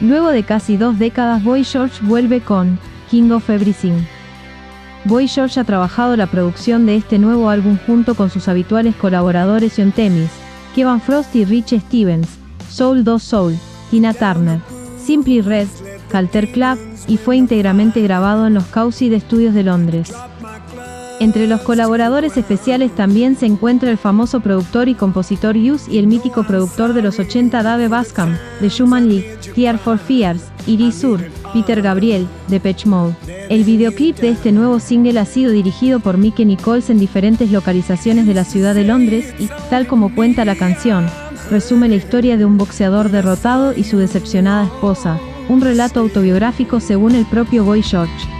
Luego de casi dos décadas, Boy George vuelve con King of Everything. Boy George ha trabajado la producción de este nuevo álbum junto con sus habituales colaboradores John Temis, Kevin Frost y Rich Stevens, Soul 2 Soul, Tina Turner, Simply Red, Calter Club, y fue íntegramente grabado en los Cauchy Studios de Londres. Entre los colaboradores especiales también se encuentra el famoso productor y compositor Hughes y el mítico productor de los 80 Dave Bascom, de Human League, Tear for Fears, Iris Sur, Peter Gabriel, de Patch Mode. El videoclip de este nuevo single ha sido dirigido por Mickey Nichols en diferentes localizaciones de la ciudad de Londres y, tal como cuenta la canción, resume la historia de un boxeador derrotado y su decepcionada esposa, un relato autobiográfico según el propio Boy George.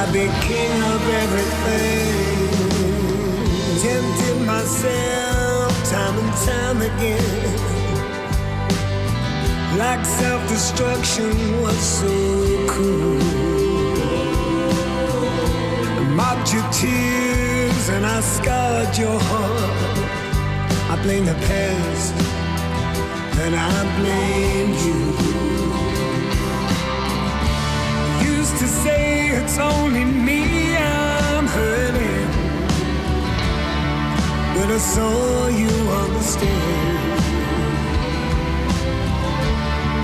I be king of everything? Tempted myself time and time again. Like self destruction was so cruel mopped your tears and I scarred your heart. I blame the past and I blame you. To say it's only me I'm hurting, but I saw you on the stairs.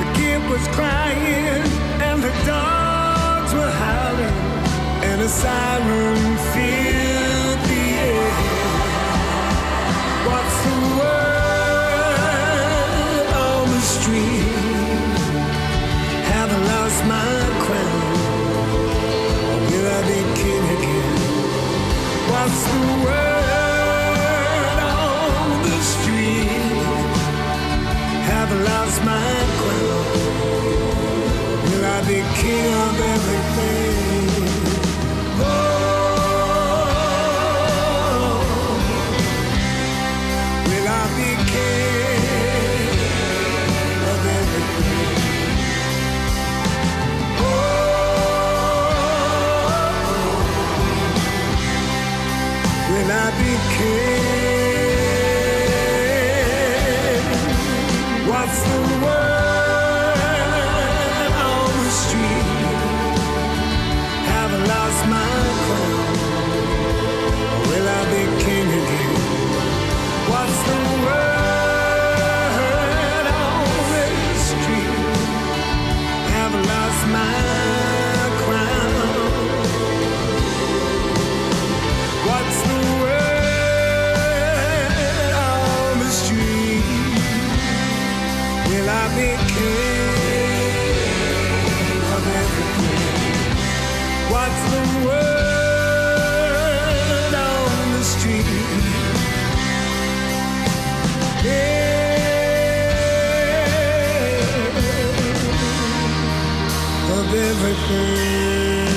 The kid was crying and the dogs were howling and a siren filled lost my What's the word on the street? Have I lost my crown? everything.